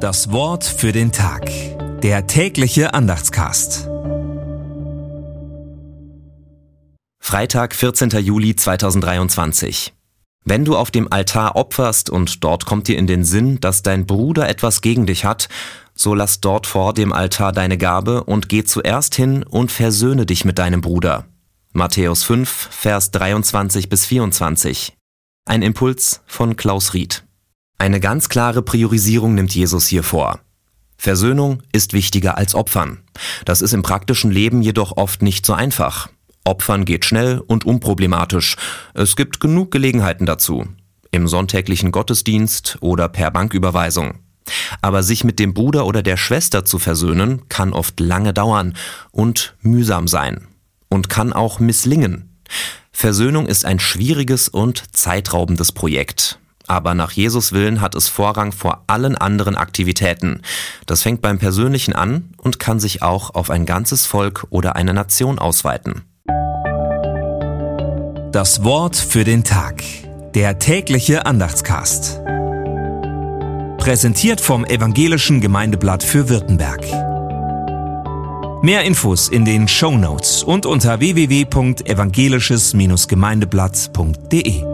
Das Wort für den Tag. Der tägliche Andachtscast. Freitag, 14. Juli 2023. Wenn du auf dem Altar opferst und dort kommt dir in den Sinn, dass dein Bruder etwas gegen dich hat, so lass dort vor dem Altar deine Gabe und geh zuerst hin und versöhne dich mit deinem Bruder. Matthäus 5, Vers 23 bis 24. Ein Impuls von Klaus Ried. Eine ganz klare Priorisierung nimmt Jesus hier vor. Versöhnung ist wichtiger als Opfern. Das ist im praktischen Leben jedoch oft nicht so einfach. Opfern geht schnell und unproblematisch. Es gibt genug Gelegenheiten dazu. Im sonntäglichen Gottesdienst oder per Banküberweisung. Aber sich mit dem Bruder oder der Schwester zu versöhnen, kann oft lange dauern und mühsam sein. Und kann auch misslingen. Versöhnung ist ein schwieriges und zeitraubendes Projekt. Aber nach Jesus Willen hat es Vorrang vor allen anderen Aktivitäten. Das fängt beim Persönlichen an und kann sich auch auf ein ganzes Volk oder eine Nation ausweiten. Das Wort für den Tag. Der tägliche Andachtscast. Präsentiert vom Evangelischen Gemeindeblatt für Württemberg. Mehr Infos in den Show Notes und unter www.evangelisches-gemeindeblatt.de.